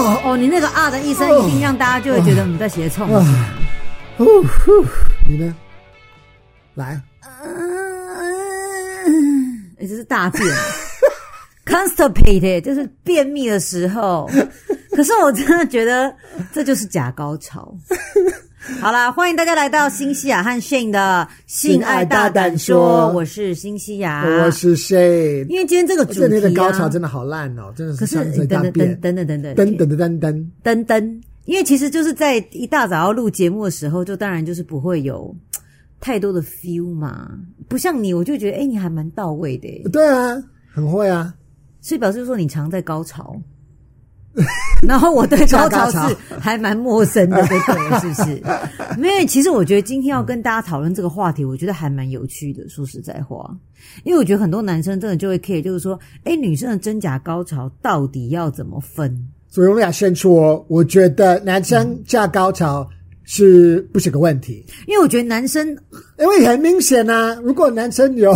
哦哦，你那个啊的一声一定让大家就会觉得你在写冲。哦，你呢？来，嗯，这是大便，constipated 就是便秘的时候。可是我真的觉得这就是假高潮。好啦，欢迎大家来到新西亚和 Shane 的性爱大胆说。我是新西亚，我是 Shane。因为今天这个主题、啊，的高潮真的好烂哦，真的是上次大便。等等等等等等等等等等，因为其实就是在一大早要录节目的时候，就当然就是不会有 太多的 feel 嘛，不像你，我就觉得哎，你还蛮到位的。对啊，很会啊，所以表示说你常在高潮。然后我对高潮是还蛮陌生的，对？是不是？没有其实我觉得今天要跟大家讨论这个话题，我觉得还蛮有趣的。说实在话，因为我觉得很多男生真的就会 care，就是说，哎，女生的真假高潮到底要怎么分？所以我们俩先说，我觉得男生假高潮是不是个问题？因为我觉得男生，因为很明显啊，如果男生有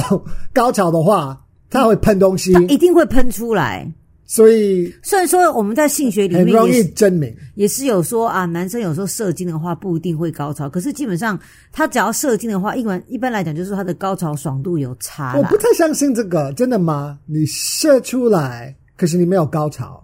高潮的话，他会喷东西，他一定会喷出来。所以，虽然说我们在性学里面很容易证明，也是有说啊，男生有时候射精的话不一定会高潮，可是基本上他只要射精的话，一般一般来讲就是他的高潮爽度有差。我不太相信这个，真的吗？你射出来，可是你没有高潮。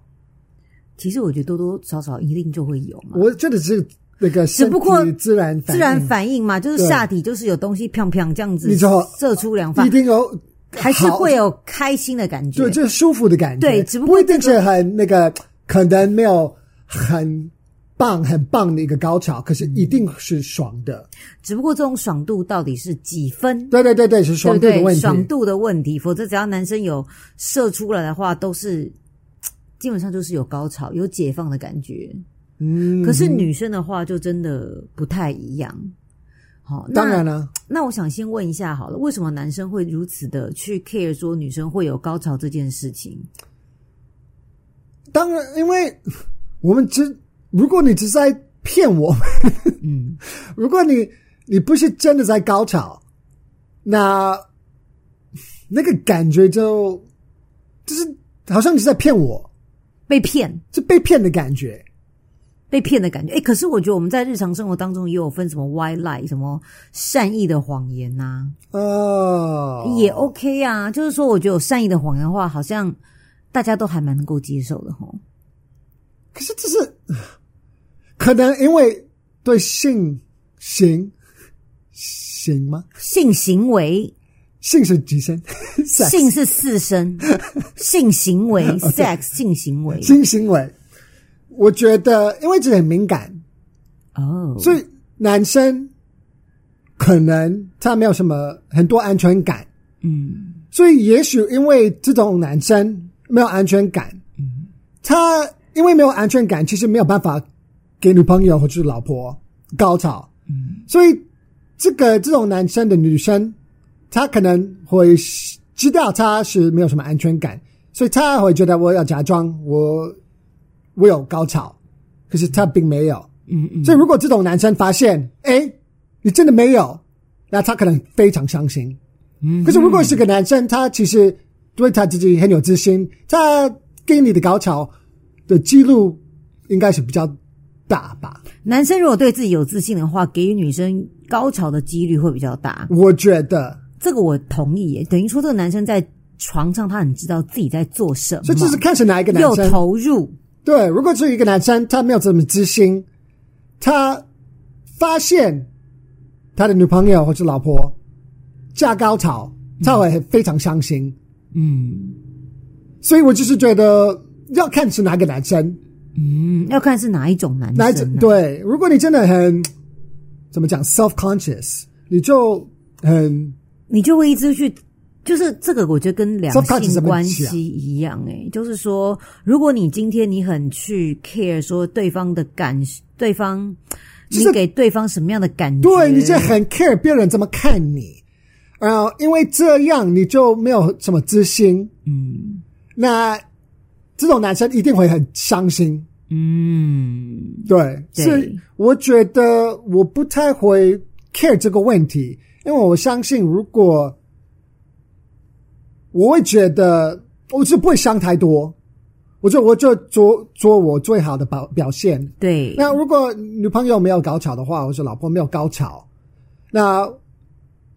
其实我觉得多多少少一定就会有嘛。我觉得是那个，只不过自然自然反应嘛，就是下体就是有东西砰砰这样子，你射出两发一定有。还是会有开心的感觉，对，就是舒服的感觉。对，只不过、这个、不一定是很那个，可能没有很棒、很棒的一个高潮，可是一定是爽的。只不过这种爽度到底是几分？对对对对，是爽度的问题。对对，爽度的问题。否则，只要男生有射出来的话，都是基本上就是有高潮、有解放的感觉。嗯，可是女生的话，就真的不太一样。好，当然了。那我想先问一下，好了，为什么男生会如此的去 care 说女生会有高潮这件事情？当然，因为我们只如果你只是在骗我们，嗯，如果你你不是真的在高潮，那那个感觉就就是好像你是在骗我，被骗，是被骗的感觉。被骗的感觉，诶，可是我觉得我们在日常生活当中也有分什么 white lie，什么善意的谎言呐、啊，哦，oh. 也 OK 啊。就是说，我觉得有善意的谎言的话，好像大家都还蛮能够接受的吼。可是这是可能因为对性行行吗？性行为，性是几声？性是四声。性行为 （sex） 性行为，性行为。我觉得，因为这很敏感哦，oh. 所以男生可能他没有什么很多安全感，嗯，所以也许因为这种男生没有安全感，嗯，他因为没有安全感，其实没有办法给女朋友或者老婆高潮，嗯，所以这个这种男生的女生，他可能会知道他是没有什么安全感，所以他会觉得我要假装我。我有高潮，可是他并没有。嗯嗯。所以如果这种男生发现，哎，你真的没有，那他可能非常伤心。嗯。可是如果是个男生，他其实对他自己很有自信，他给你的高潮的几率应该是比较大吧？男生如果对自己有自信的话，给予女生高潮的几率会比较大。我觉得这个我同意耶。等于说，这个男生在床上他很知道自己在做什么，所以这是看是哪一个男生又投入。对，如果是一个男生，他没有这么自信，他发现他的女朋友或者老婆假高潮，他会非常伤心。嗯，所以我就是觉得要看是哪个男生，嗯，要看是哪一种男生，啊。哪一种？对，如果你真的很怎么讲 self conscious，你就很，你就会一直去。就是这个，我觉得跟两性关系一样，诶，就是说，如果你今天你很去 care 说对方的感，对方，你给对方什么样的感觉？对，你就很 care 别人怎么看你，呃，因为这样你就没有什么自信，嗯，那这种男生一定会很伤心，嗯，对，对，所以我觉得我不太会 care 这个问题，因为我相信如果。我会觉得，我是不会想太多。我就我就做做我最好的表表现。对。那如果女朋友没有高潮的话，或者老婆没有高潮，那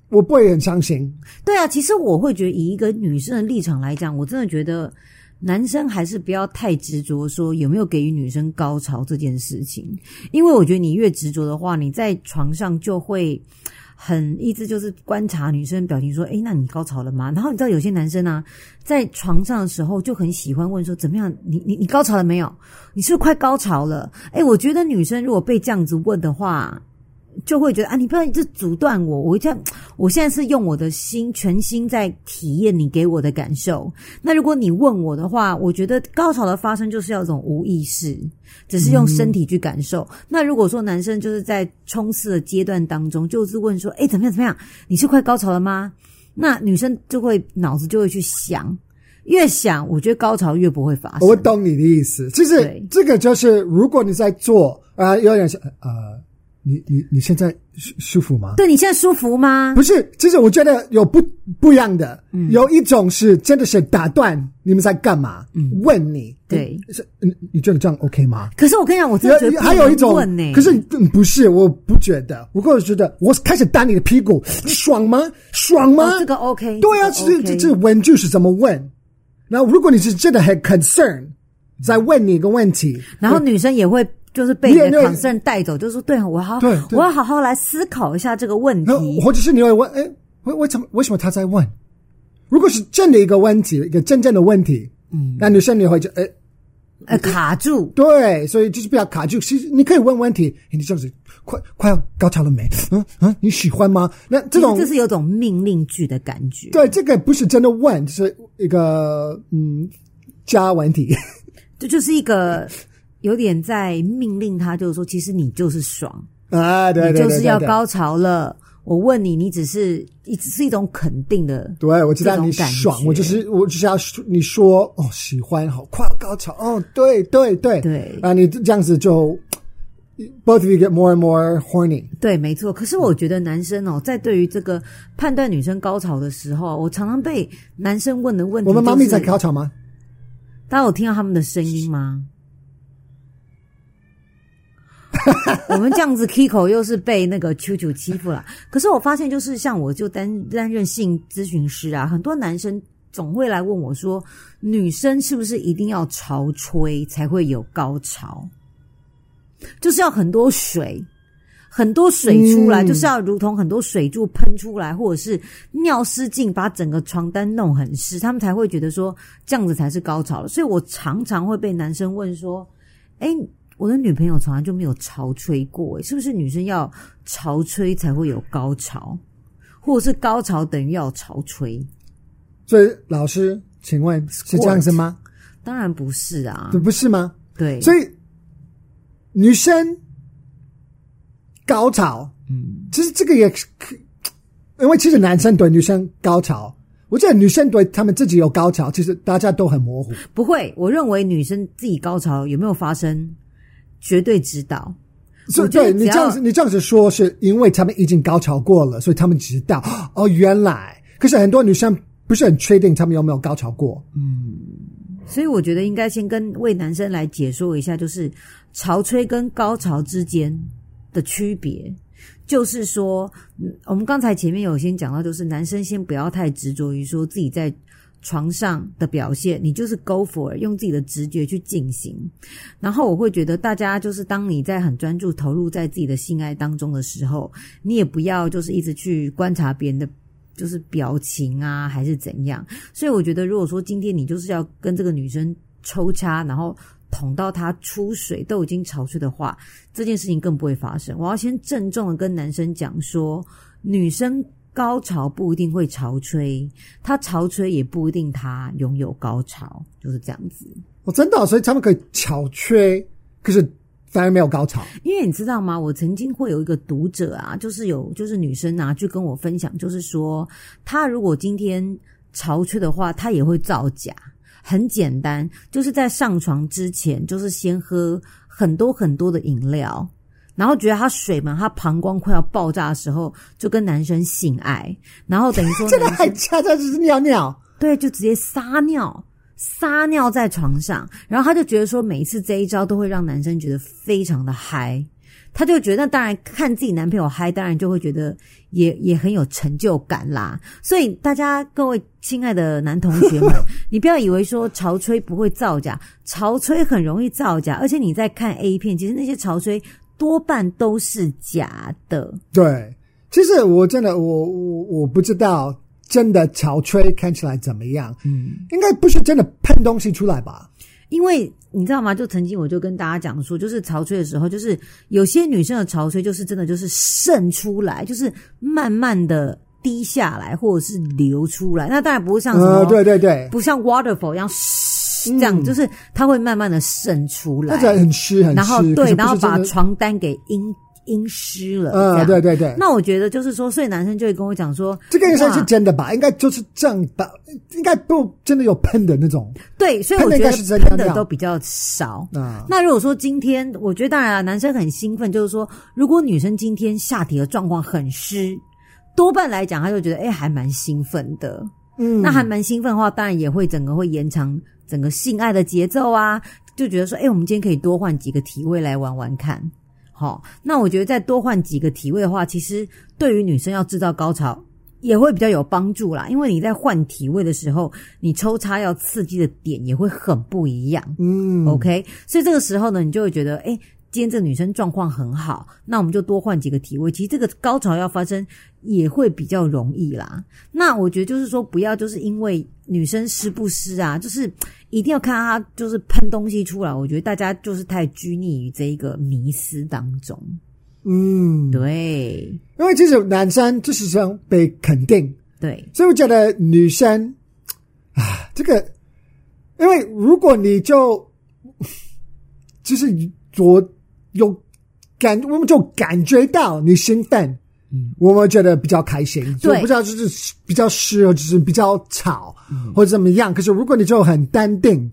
我不会很伤心。对啊，其实我会觉得，以一个女生的立场来讲，我真的觉得男生还是不要太执着说有没有给予女生高潮这件事情，因为我觉得你越执着的话，你在床上就会。很一直就是观察女生表情，说：“哎，那你高潮了吗？”然后你知道有些男生啊，在床上的时候就很喜欢问说：“怎么样？你你你高潮了没有？你是不是快高潮了？”哎，我觉得女生如果被这样子问的话。就会觉得啊，你不要一直阻断我，我这样，我现在是用我的心全心在体验你给我的感受。那如果你问我的话，我觉得高潮的发生就是要一种无意识，只是用身体去感受。嗯、那如果说男生就是在冲刺的阶段当中，就是问说，哎，怎么样怎么样？你是快高潮了吗？那女生就会脑子就会去想，越想，我觉得高潮越不会发生。我懂你的意思，其实这个就是如果你在做啊、呃，有点像呃。你你你现在舒舒服吗？对，你现在舒服吗？不是，其实我觉得有不不一样的，嗯，有一种是真的是打断你们在干嘛，嗯，问你，对，是，你你觉得这样 OK 吗？可是我跟你讲，我真的觉得还有一种，可是不是，我不觉得，我个人觉得，我开始打你的屁股，你爽吗？爽吗？哦，这个 OK，对啊，这这这问就是怎么问？然后如果你是真的很 concern，在问你一个问题，然后女生也会。就是被你的 concern 带走，就是说，对，我好，对，我要好好来思考一下这个问题。或者是你会问，哎，为为什么为什么他在问？如果是真的一个问题，一个真正的问题，嗯，那女生你会就，哎，呃，卡住。对，所以就是不要卡住。其实你可以问问题，你这样子快快要高潮了没？嗯嗯，你喜欢吗？那这种这是有种命令句的感觉。对，这个不是真的问，就是一个嗯加问题。这就是一个。有点在命令他，就是说，其实你就是爽啊，对，就是要高潮了。我问你，你只是，只是一种肯定的，对，我知道你爽，我就是，我就是要你说哦，喜欢，好快要高潮，哦，对对对对，啊，你这样子就，both of you get more and more horny，对，没错。可是我觉得男生哦，在对于这个判断女生高潮的时候，我常常被男生问的问题，就是，我们妈咪在高潮吗？大家有听到他们的声音吗？我们这样子 Kiko 又是被那个 Q Q 欺负了。可是我发现，就是像我就担担任性咨询师啊，很多男生总会来问我说，女生是不是一定要潮吹才会有高潮？就是要很多水，很多水出来，就是要如同很多水柱喷出来，或者是尿失禁把整个床单弄很湿，他们才会觉得说这样子才是高潮了。所以我常常会被男生问说，哎。我的女朋友从来就没有潮吹过，诶，是不是女生要潮吹才会有高潮，或者是高潮等于要潮吹？所以老师，请问是这样子吗？当然不是啊，不是吗？对，所以女生高潮，嗯，其实这个也可，因为其实男生对女生高潮，我觉得女生对他们自己有高潮，其实大家都很模糊。不会，我认为女生自己高潮有没有发生？绝对知道，所以对你这样子，你这样子说，是因为他们已经高潮过了，所以他们知道哦，原来。可是很多女生不是很确定他们有没有高潮过，嗯，所以我觉得应该先跟为男生来解说一下，就是潮吹跟高潮之间的区别，就是说，我们刚才前面有先讲到，就是男生先不要太执着于说自己在。床上的表现，你就是 go for 用自己的直觉去进行。然后我会觉得，大家就是当你在很专注投入在自己的性爱当中的时候，你也不要就是一直去观察别人的，就是表情啊，还是怎样。所以我觉得，如果说今天你就是要跟这个女生抽插，然后捅到她出水都已经潮出的话，这件事情更不会发生。我要先郑重的跟男生讲说，女生。高潮不一定会潮吹，他潮吹也不一定他拥有高潮，就是这样子。我真的，所以他们可以潮吹，可是反而没有高潮。因为你知道吗？我曾经会有一个读者啊，就是有就是女生啊，去跟我分享，就是说她如果今天潮吹的话，她也会造假。很简单，就是在上床之前，就是先喝很多很多的饮料。然后觉得他水嘛，他膀胱快要爆炸的时候，就跟男生性爱，然后等于说，这个还恰恰就是尿尿，对，就直接撒尿，撒尿在床上，然后他就觉得说，每一次这一招都会让男生觉得非常的嗨，他就觉得那当然看自己男朋友嗨，当然就会觉得也也很有成就感啦。所以大家各位亲爱的男同学们，你不要以为说潮吹不会造假，潮吹很容易造假，而且你在看 A 片，其实那些潮吹多半都是假的。对，其实我真的我我我不知道。真的潮吹看起来怎么样？嗯，应该不是真的喷东西出来吧？因为你知道吗？就曾经我就跟大家讲说，就是潮吹的时候，就是有些女生的潮吹就是真的就是渗出来，就是慢慢的滴下来，或者是流出来。那当然不会像什么，呃、对对对，不像 waterfall 一样嘘这样，嗯、就是它会慢慢的渗出来，而且很湿很湿。然后对，然后把床单给阴。阴湿了，嗯，对对对。那我觉得就是说，所以男生就会跟我讲说，这个应该是真的吧？应该就是这样吧？应该不真的有喷的那种。对，所以我觉得喷的都比较少。啊，那如果说今天，我觉得当然啊，男生很兴奋，就是说，如果女生今天下体的状况很湿，多半来讲，他就觉得哎，还蛮兴奋的。嗯，那还蛮兴奋的话，当然也会整个会延长整个性爱的节奏啊，就觉得说，哎，我们今天可以多换几个体位来玩玩看。好，那我觉得再多换几个体位的话，其实对于女生要制造高潮也会比较有帮助啦。因为你在换体位的时候，你抽插要刺激的点也会很不一样。嗯，OK，所以这个时候呢，你就会觉得，诶，今天这个女生状况很好，那我们就多换几个体位，其实这个高潮要发生也会比较容易啦。那我觉得就是说，不要就是因为女生湿不湿啊，就是。一定要看她就是喷东西出来，我觉得大家就是太拘泥于这一个迷思当中。嗯，对，因为其实男生就是想被肯定，对，所以我觉得女生啊，这个，因为如果你就 就是我有感，我们就感觉到你兴奋。嗯，我们觉得比较开心，对，不知道就是比较湿，或者是比较吵，嗯、或者怎么样。可是如果你就很淡定，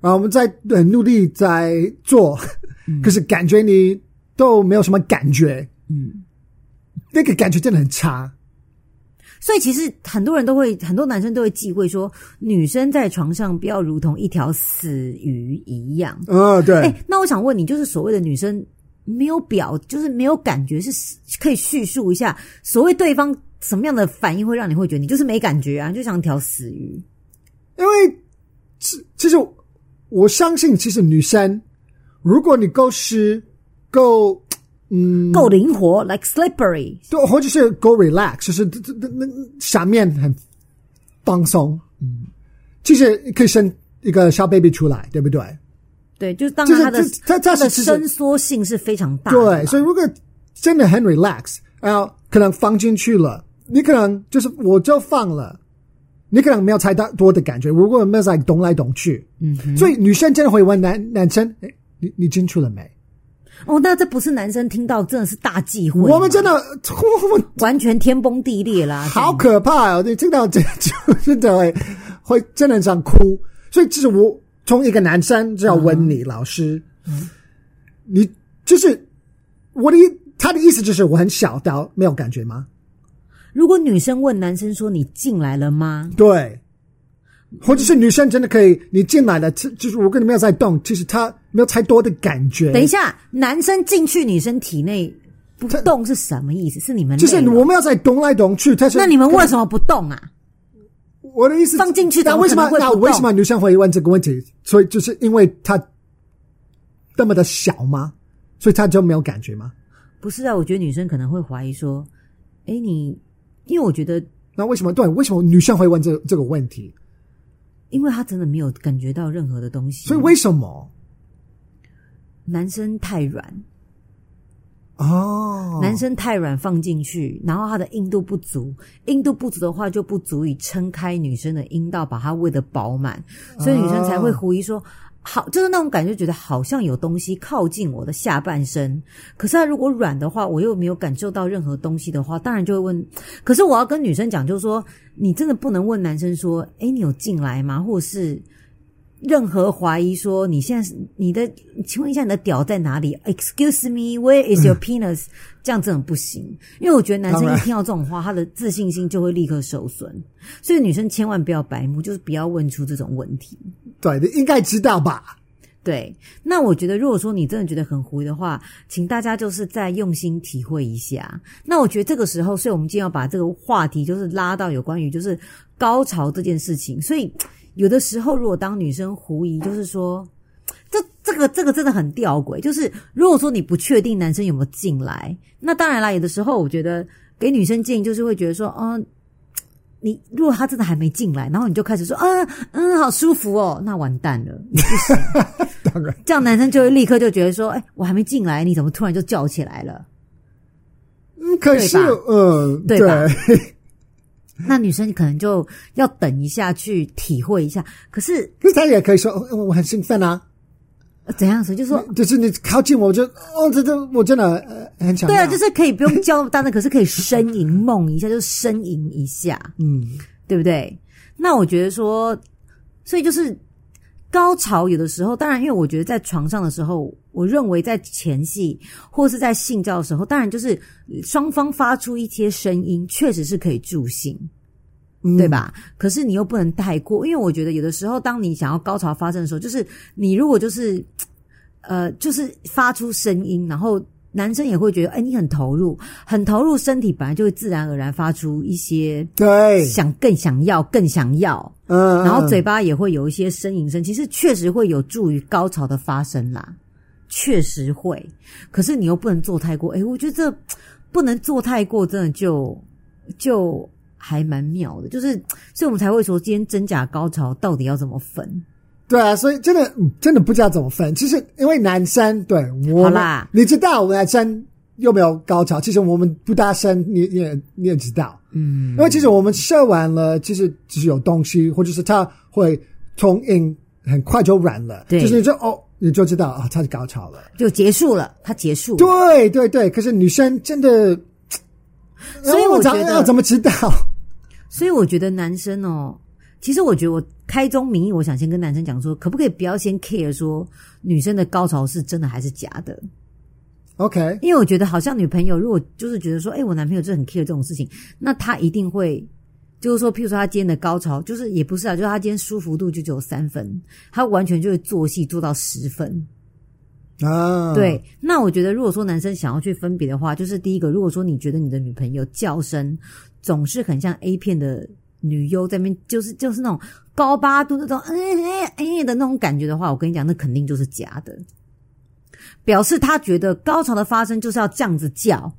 然后我们在很努力在做，嗯、可是感觉你都没有什么感觉，嗯，那个感觉真的很差。所以其实很多人都会，很多男生都会忌讳说，女生在床上不要如同一条死鱼一样。嗯、哦，对。哎，那我想问你，就是所谓的女生。没有表，就是没有感觉，是可以叙述一下所谓对方什么样的反应会让你会觉得你就是没感觉啊，就像条死鱼。因为其其实我相信，其实女生如果你够湿、够嗯够灵活，like slippery，对，或者是够 relax，就是那那下面很放松，嗯，其实可以生一个小 baby 出来，对不对？对，就是当然他的它它的伸缩性是非常大的。对，所以如果真的很 relax，然后可能放进去了，你可能就是我就放了，你可能没有太大多的感觉。如果没有在动来动去，嗯，所以女生真的会问男男生：“哎，你你进去了没？”哦，那这不是男生听到真的是大忌讳。我们真的 完全天崩地裂啦，好可怕哦！你听到这就真的会会真的想哭。所以其实我。从一个男生就要问你，老师，嗯，你就是我的意，他的意思就是我很小到没有感觉吗？如果女生问男生说，你进来了吗？对，或者是女生真的可以，你进来了，就是我跟你没有在动，其实他没有太多的感觉。等一下，男生进去女生体内不动是什么意思？是你们就是我们要在动来动去，那你们为什么不动啊？我的意思放进去，那为什么？那为什么女生会问这个问题？所以就是因为他那么的小吗？所以他就没有感觉吗？不是啊，我觉得女生可能会怀疑说：“哎，你因为我觉得那为什么？对，为什么女生会问这个、这个问题？因为她真的没有感觉到任何的东西。所以为什么男生太软？”哦，oh. 男生太软放进去，然后他的硬度不足，硬度不足的话就不足以撑开女生的阴道，把它喂得饱满，所以女生才会狐疑说，好，就是那种感觉，觉得好像有东西靠近我的下半身。可是他如果软的话，我又没有感受到任何东西的话，当然就会问。可是我要跟女生讲，就是说，你真的不能问男生说，诶，你有进来吗？或者是。任何怀疑说你现在你的，请问一下你的屌在哪里？Excuse me，where is your penis？这样真的不行，因为我觉得男生一听到这种话，他的自信心就会立刻受损。所以女生千万不要白目，就是不要问出这种问题。对，你应该知道吧？对。那我觉得，如果说你真的觉得很狐疑的话，请大家就是再用心体会一下。那我觉得这个时候，所以我们今天要把这个话题就是拉到有关于就是高潮这件事情，所以。有的时候，如果当女生狐疑，就是说，这这个这个真的很吊诡。就是如果说你不确定男生有没有进来，那当然啦。有的时候，我觉得给女生建议就是会觉得说，嗯，你如果他真的还没进来，然后你就开始说，嗯嗯，好舒服哦，那完蛋了，你不行。当然，这样男生就会立刻就觉得说，哎，我还没进来，你怎么突然就叫起来了？嗯，可是，嗯，对吧？对 那女生可能就要等一下去体会一下，可是，可是她也可以说，我很兴奋啊，怎样说？就是说，就是你靠近我，我就哦，这这我真的呃很想。对啊，就是可以不用叫那么大声，可是可以呻吟梦一下，就呻吟一下，嗯，对不对？那我觉得说，所以就是。高潮有的时候，当然，因为我觉得在床上的时候，我认为在前戏或是在性交的时候，当然就是双方发出一些声音，确实是可以助兴，嗯、对吧？可是你又不能太过，因为我觉得有的时候，当你想要高潮发生的时候，就是你如果就是呃，就是发出声音，然后。男生也会觉得，哎、欸，你很投入，很投入，身体本来就会自然而然发出一些对，想更想要，更想要，嗯，然后嘴巴也会有一些呻吟声，其实确实会有助于高潮的发生啦，确实会。可是你又不能做太过，哎、欸，我觉得这不能做太过，真的就就还蛮妙的，就是，所以我们才会说，今天真假高潮到底要怎么分？对啊，所以真的真的不知道怎么分。其实因为男生对我啦，你知道我们男生有没有高潮？其实我们不大声，你你也你也知道，嗯。因为其实我们射完了，其实只是有东西，或者是他会冲硬，很快就软了。对，就是你就哦，你就知道啊，他、哦、是高潮了，就结束了，他结束了。对对对，可是女生真的，所以我觉得要怎么知道？所以我觉得男生哦。其实我觉得我开宗明义，我想先跟男生讲说，可不可以不要先 care 说女生的高潮是真的还是假的？OK，因为我觉得好像女朋友如果就是觉得说，哎，我男朋友就很 care 这种事情，那他一定会就是说，譬如说他今天的高潮就是也不是啊，就是他今天舒服度就只有三分，他完全就会做戏做到十分啊。对，那我觉得如果说男生想要去分别的话，就是第一个，如果说你觉得你的女朋友叫声总是很像 A 片的。女优在那边就是就是那种高八度那种哎哎哎的那种感觉的话，我跟你讲，那肯定就是假的，表示他觉得高潮的发生就是要这样子叫。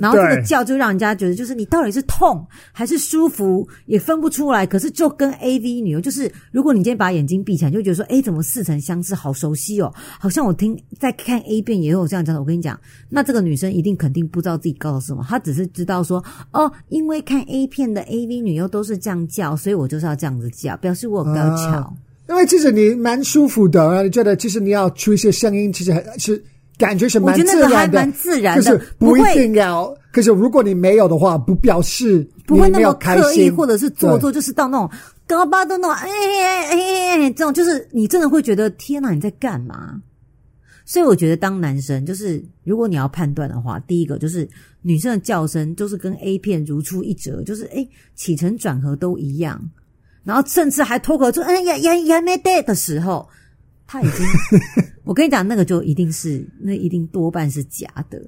然后这个叫就让人家觉得，就是你到底是痛还是舒服，也分不出来。可是就跟 AV 女优，就是如果你今天把眼睛闭起来，就觉得说，哎，怎么似曾相识，好熟悉哦，好像我听在看 A 片也有这样讲的。我跟你讲，那这个女生一定肯定不知道自己高潮是什么，她只是知道说，哦，因为看 A 片的 AV 女优都是这样叫，所以我就是要这样子叫，表示我有高潮。啊，因为其实你蛮舒服的，你觉得其实你要出一些声音，其实还是。感觉是蛮自然的，我觉得那个还蛮自然的，就是不一定要。可是如果你没有的话，不表示不会那么刻意，或者是做作，就是到那种高八度那种，哎哎哎哎，这种就是你真的会觉得天哪，你在干嘛？所以我觉得当男生，就是如果你要判断的话，第一个就是女生的叫声就是跟 A 片如出一辙，就是哎起承转合都一样，然后甚至还脱口出哎呀呀呀没得的时候。他已经，我跟你讲，那个就一定是，那一定多半是假的。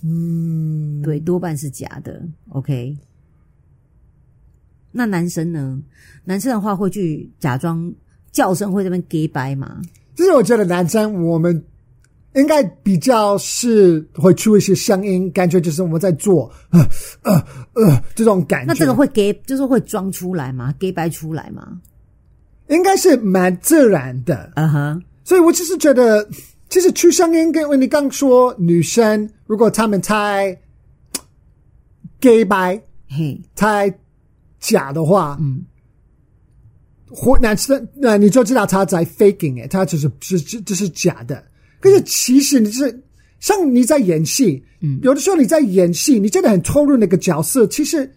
嗯，对，多半是假的。OK，那男生呢？男生的话会去假装叫声会这边给白吗？其实我觉得男生我们应该比较是会出一些声音，感觉就是我们在做呃呃呃这种感觉。那这个会给，就是会装出来吗？给白出来吗？应该是蛮自然的，嗯哼，所以我只是觉得，其实出声音跟因为你刚说女生，如果他们太 gay 白，嘿，太假的话，嗯，或男生那你就知道他在 faking 哎，他就是是这这是假的。可是其实你是像你在演戏，嗯，有的时候你在演戏，你真的很投入那个角色，其实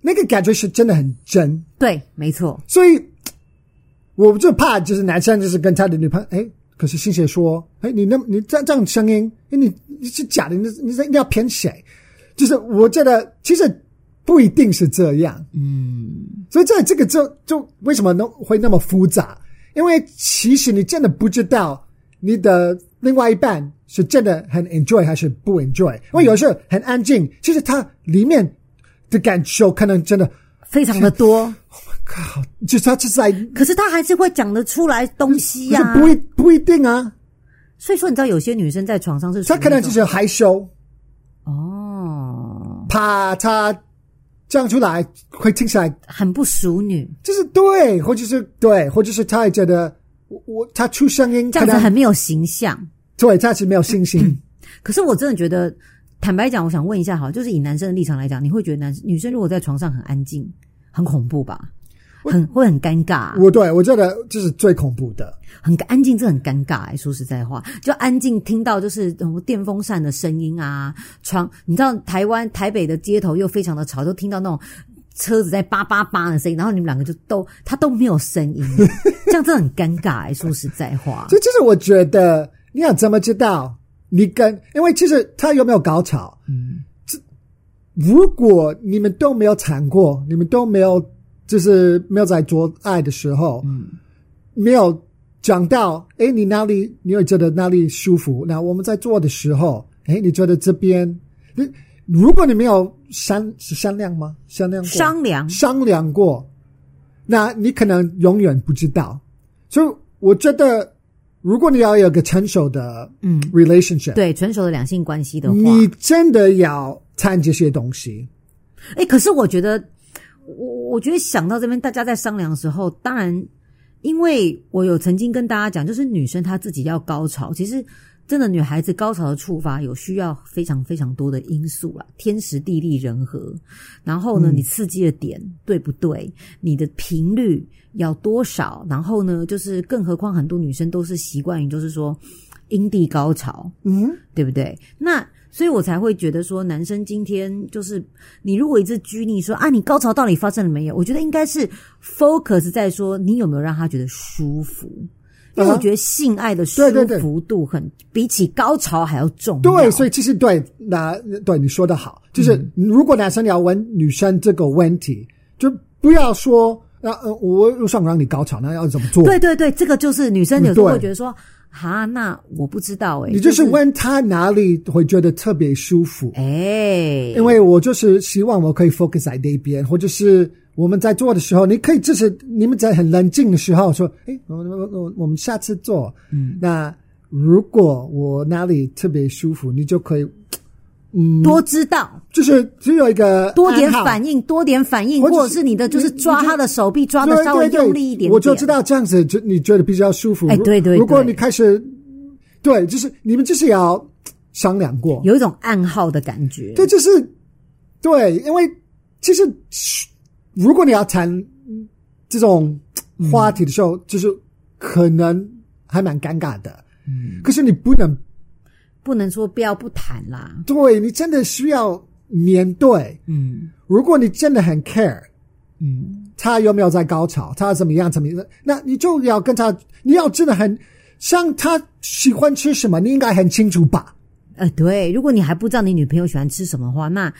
那个感觉是真的很真，对，没错，所以。我就怕就是男生就是跟他的女朋友，哎，可是心血说，哎，你那你这样这样声音，哎，你你是假的，你你你要骗谁？就是我觉得其实不一定是这样，嗯，所以这这个就就为什么能会那么复杂？因为其实你真的不知道你的另外一半是真的很 enjoy 还是不 enjoy，因为有时候很安静，其实他里面的感受可能真的非常的多。Oh my god！就是他是在，可是他还是会讲得出来东西呀、啊，不一不一定啊。所以说，你知道有些女生在床上是，她可能就是害羞哦，怕她讲出来会听起来很不淑女，就是对，或者是对，或者是她也觉得我我她出声音这样子很没有形象，对，她是没有信心。可是我真的觉得，坦白讲，我想问一下，好，就是以男生的立场来讲，你会觉得男女生如果在床上很安静？很恐怖吧？很会很尴尬、啊。我对我觉得这是最恐怖的。很安静，这很尴尬、欸。说实在话，就安静听到就是电风扇的声音啊，窗。你知道台湾台北的街头又非常的吵，就听到那种车子在叭叭叭的声音，然后你们两个就都他都没有声音，这样真的很尴尬、欸。说实在话，这就是我觉得你要怎么知道你跟？因为其实他有没有高潮？嗯。这如果你们都没有谈过，你们都没有，就是没有在做爱的时候，嗯，没有讲到，哎，你哪里，你会觉得哪里舒服？那我们在做的时候，哎，你觉得这边，如果你没有商是商量吗？商量过？商量商量过，那你可能永远不知道。所以我觉得，如果你要有个成熟的嗯 relationship，对成熟的两性关系的话，你真的要。谈这些东西，哎，可是我觉得，我我觉得想到这边，大家在商量的时候，当然，因为我有曾经跟大家讲，就是女生她自己要高潮，其实真的女孩子高潮的触发有需要非常非常多的因素啦，天时地利人和，然后呢，你刺激的点、嗯、对不对？你的频率要多少？然后呢，就是更何况很多女生都是习惯于就是说阴蒂高潮，嗯，对不对？那。所以我才会觉得说，男生今天就是你如果一直拘泥说啊，你高潮到底发生了没有？我觉得应该是 focus 在说你有没有让他觉得舒服，因为我觉得性爱的舒服度很比起高潮还要重要。对，所以其实对，那对你说的好，就是如果男生要问女生这个问题，就不要说呃，我又想让你高潮，那要怎么做？对对对，这个就是女生有时候会觉得说。哈，那我不知道诶、欸、你就是问他哪里会觉得特别舒服？哎、欸，因为我就是希望我可以 focus 在那边，或者是我们在做的时候，你可以就是你们在很冷静的时候说，哎，我我我我们下次做。嗯，那如果我哪里特别舒服，你就可以。嗯，多知道，就是只有一个多点反应，多点反应，或者是你的就是抓他的手臂，抓的稍微用力一点点，我就知道这样子就你觉得比较舒服。哎，对对，如果你开始，对，就是你们就是要商量过，有一种暗号的感觉。对，就是对，因为其实如果你要谈这种话题的时候，就是可能还蛮尴尬的。嗯，可是你不能。不能说不要不谈啦，对，你真的需要面对。嗯，如果你真的很 care，嗯，他有没有在高潮，他怎么样怎么样，那你就要跟他，你要真的很像他喜欢吃什么，你应该很清楚吧？呃，对，如果你还不知道你女朋友喜欢吃什么的话，那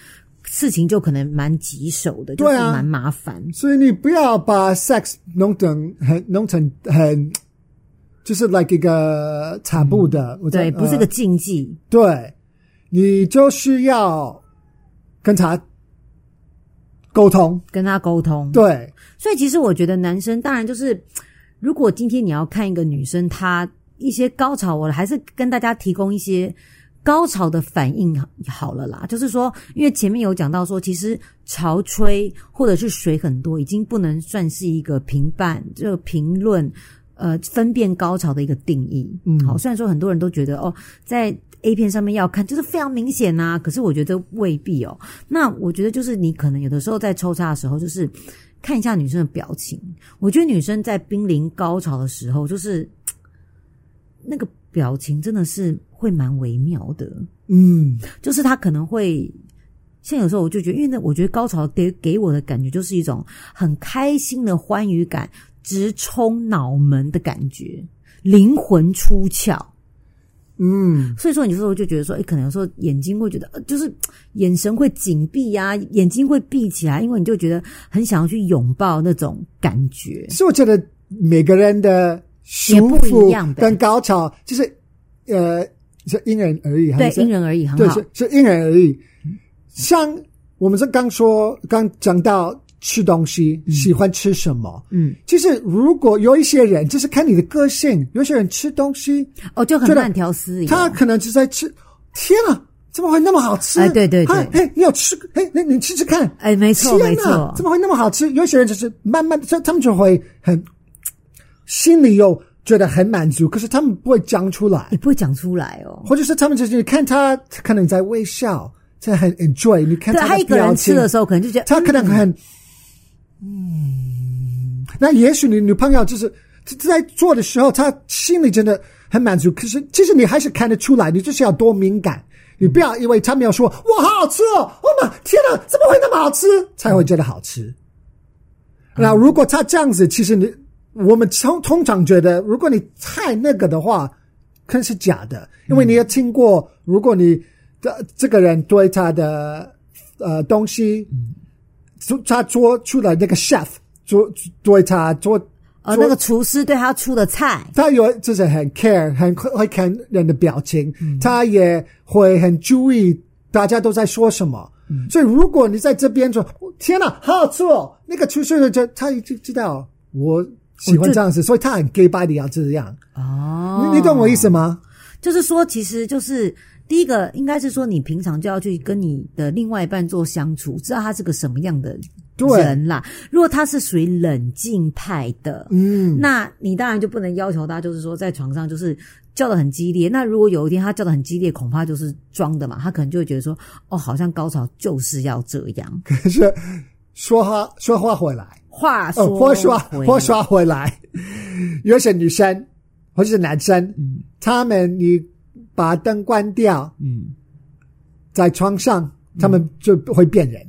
事情就可能蛮棘手的，对啊，蛮麻烦。所以你不要把 sex 弄成很弄成很。就是 like 一个产布的，嗯、对，不是个禁忌。呃、对，你就是要跟他沟通，跟他沟通。对，所以其实我觉得男生当然就是，如果今天你要看一个女生，她一些高潮，我还是跟大家提供一些高潮的反应好了啦。就是说，因为前面有讲到说，其实潮吹或者是水很多，已经不能算是一个评判，就评论。呃，分辨高潮的一个定义，嗯，好。虽然说很多人都觉得哦，在 A 片上面要看，就是非常明显呐、啊。可是我觉得未必哦。那我觉得就是你可能有的时候在抽插的时候，就是看一下女生的表情。我觉得女生在濒临高潮的时候，就是 那个表情真的是会蛮微妙的。嗯，就是她可能会像有时候我就觉得，因为那，我觉得高潮给给我的感觉就是一种很开心的欢愉感。直冲脑门的感觉，灵魂出窍。嗯，所以说你有时候就觉得说，哎，可能有时候眼睛会觉得，就是 眼神会紧闭呀，眼睛会闭起来，因为你就觉得很想要去拥抱那种感觉。所以我觉得每个人的舒服跟高潮，就是呃，是因人而异，对，因人而异，很好，对，是是因人而异。像我们是刚说，刚讲到。吃东西喜欢吃什么？嗯，其实如果有一些人，就是看你的个性。有些人吃东西哦就很慢条斯理，他可能就在吃。天啊，怎么会那么好吃？哎，对对对，哎，你有吃？哎，那你吃吃看。哎，没错没错，怎么会那么好吃？有些人就是慢慢的，他们就会很心里又觉得很满足，可是他们不会讲出来，你不会讲出来哦。或者是他们就是看他可能在微笑，在很 enjoy。你看他一个人吃的时候，可能就觉得他可能很。嗯，那也许你女朋友就是在做的时候，她心里真的很满足。可是其实你还是看得出来，你就是要多敏感。你不要以为她没有说“哇，好好吃哦”，哦妈，天哪，怎么会那么好吃？才会觉得好吃。那如果她这样子，其实你我们通通常觉得，如果你太那个的话，可能是假的，因为你也听过，如果你的这个人对他的呃东西。他做出来那个 chef 做对他做，呃，那个厨师对他出的菜，他有就是很 care，很会看人的表情，嗯、他也会很注意大家都在说什么。嗯、所以如果你在这边说，天哪，好好吃哦，那个厨师就他已经知道我喜欢这样子，所以他很 gay body 要这样。哦，你你懂我意思吗？就是说，其实就是。第一个应该是说，你平常就要去跟你的另外一半做相处，知道他是个什么样的人啦。如果他是属于冷静派的，嗯，那你当然就不能要求他，就是说在床上就是叫的很激烈。那如果有一天他叫的很激烈，恐怕就是装的嘛。他可能就会觉得说，哦，好像高潮就是要这样。可是说话说话回来，话说话说话说回来，有些女生或者是男生，嗯，他们你。把灯关掉，嗯，在床上他们就会变人。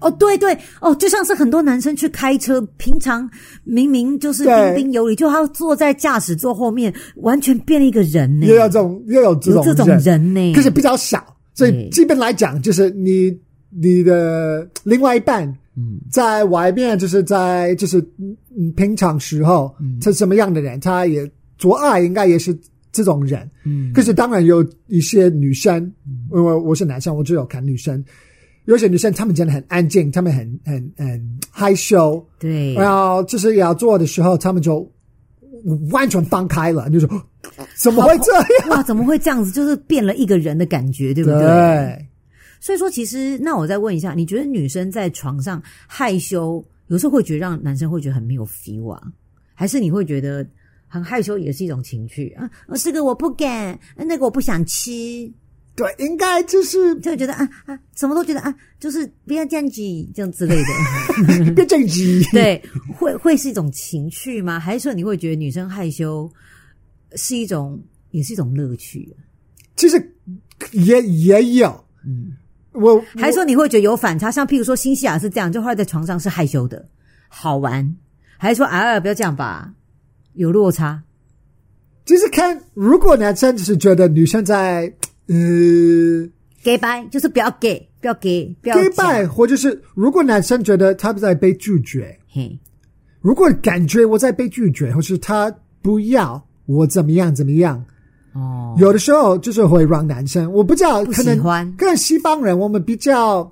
哦，对对，哦，就像是很多男生去开车，平常明明就是彬彬有礼，就他坐在驾驶座后面，完全变了一个人呢。又有这种，又有这种这种人呢，可是比较少。所以基本来讲，就是你你的另外一半，嗯，在外面就是在就是嗯平常时候，他是什么样的人，他也做爱应该也是。这种人，嗯，可是当然有一些女生，嗯、因为我是男生，我只有看女生。有些女生她们真的很安静，她们很很很害羞，对。然后就是要做的时候，她们就完全放开了，你就说怎么会这样？哇，怎么会这样子？就是变了一个人的感觉，对不对？对。所以说，其实那我再问一下，你觉得女生在床上害羞，有时候会觉得让男生会觉得很没有 feel 啊？还是你会觉得？很害羞也是一种情趣啊！这个我不敢，那个我不想吃。对，应该就是就觉得啊啊，什么都觉得啊，就是不要这样子，这样之类的，别这样子。对，会会是一种情趣吗？还是说你会觉得女生害羞是一种，也是一种乐趣？其实也也有，嗯，我，我还说你会觉得有反差？像譬如说，新西亚是这样，就后来在床上是害羞的，好玩，还是说啊，不要这样吧？有落差，就是看如果男生只是觉得女生在呃 gay 掰，就是不要 gay，不要 gay，不要 gay 掰，或者是如果男生觉得他不在被拒绝，嘿，如果感觉我在被拒绝，或是他不要我怎么样怎么样，哦，有的时候就是会让男生我不知道，可能跟西方人我们比较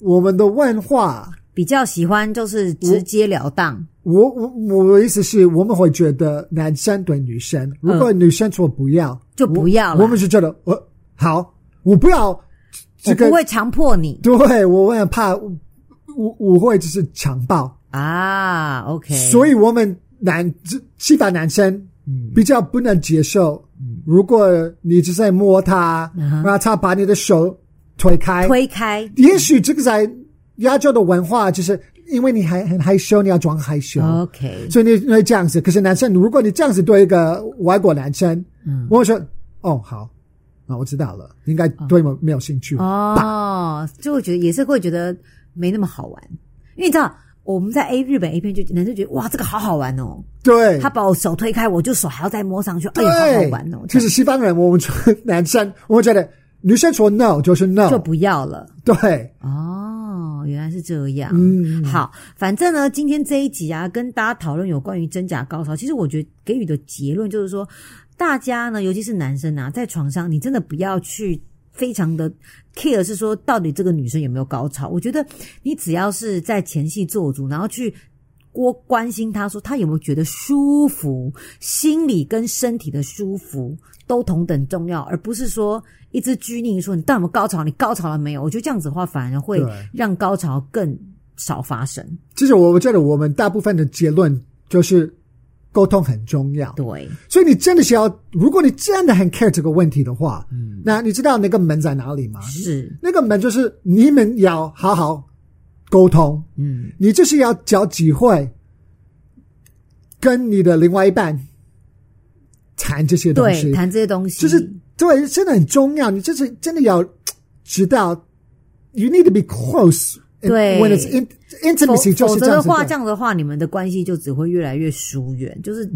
我们的文化比较喜欢就是直截了当。我我我的意思是，我们会觉得男生对女生，如果女生说不要，就不要了。我们就觉得，我好，我不要，这个，我不会强迫你。对，我很怕，我我会就是强暴啊。OK，所以我们男西方男生比较不能接受，如果你只在摸他，然后他把你的手推开，推开，也许这个在亚洲的文化就是。因为你还很害羞，你要装害羞，OK，所以你会这样子。可是男生，如果你这样子对一个外国男生，嗯，我会说，哦，好，啊，我知道了，应该对我没有兴趣哦，就会觉得也是会觉得没那么好玩，因为你知道，我们在 A 日本 A 片就男生觉得哇，这个好好玩哦。对，他把我手推开，我就手还要再摸上去，对哎，好好玩哦。其实西方人，我们 男生，我们觉得女生说 no 就是 no，就不要了。对，哦，原来是这样。嗯，好，反正呢，今天这一集啊，跟大家讨论有关于真假高潮。其实我觉得给予的结论就是说，大家呢，尤其是男生啊，在床上你真的不要去。非常的 care 是说，到底这个女生有没有高潮？我觉得你只要是在前戏做足，然后去多关心他，说他有没有觉得舒服，心理跟身体的舒服都同等重要，而不是说一直拘泥说你到底有没有高潮，你高潮了没有？我觉得这样子的话，反而会让高潮更少发生。其实我我觉得我们大部分的结论就是。沟通很重要，对，所以你真的是要，如果你真的很 care 这个问题的话，嗯，那你知道那个门在哪里吗？是那个门，就是你们要好好沟通，嗯，你就是要找机会跟你的另外一半谈这些东西，对，谈这些东西，就是对，真的很重要。你就是真的要知道，you need to be close。对，when it's intimacy，否则的话，这样的话，你们的关系就只会越来越疏远。就是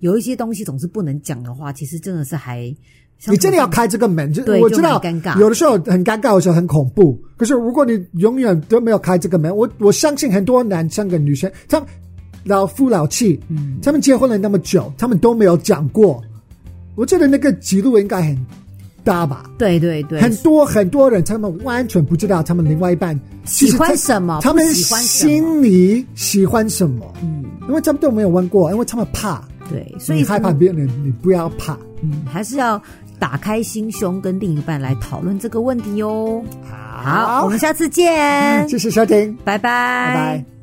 有一些东西总是不能讲的话，其实真的是还你真的要开这个门，就我知道，有的时候很尴尬的时候很恐怖。可是如果你永远都没有开这个门，我我相信很多男生跟女生，他们老夫老妻，嗯，他们结婚了那么久，他们都没有讲过。我觉得那个记录应该很大吧？对对对，很多很多人他们完全不知道他们另外一半。喜欢什么？他们心里喜欢什么？嗯，因为他们都没有问过，因为他们怕。对，所以害怕别人，你不要怕。嗯，还是要打开心胸，跟另一半来讨论这个问题哟。好，我们下次见。谢谢收听，拜拜，拜拜。